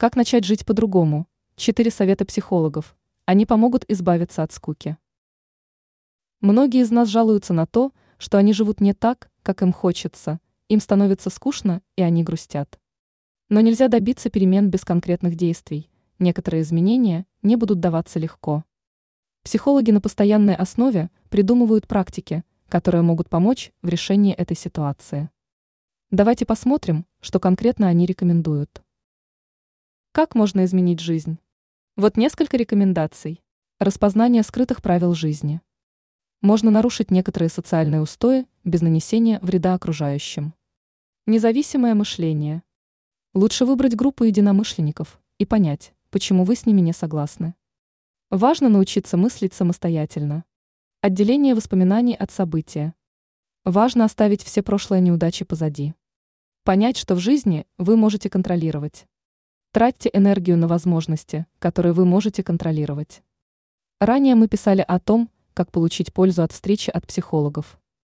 Как начать жить по-другому? Четыре совета психологов. Они помогут избавиться от скуки. Многие из нас жалуются на то, что они живут не так, как им хочется, им становится скучно, и они грустят. Но нельзя добиться перемен без конкретных действий, некоторые изменения не будут даваться легко. Психологи на постоянной основе придумывают практики, которые могут помочь в решении этой ситуации. Давайте посмотрим, что конкретно они рекомендуют. Как можно изменить жизнь? Вот несколько рекомендаций. Распознание скрытых правил жизни. Можно нарушить некоторые социальные устои без нанесения вреда окружающим. Независимое мышление. Лучше выбрать группу единомышленников и понять, почему вы с ними не согласны. Важно научиться мыслить самостоятельно. Отделение воспоминаний от события. Важно оставить все прошлые неудачи позади. Понять, что в жизни вы можете контролировать. Тратьте энергию на возможности, которые вы можете контролировать. Ранее мы писали о том, как получить пользу от встречи от психологов.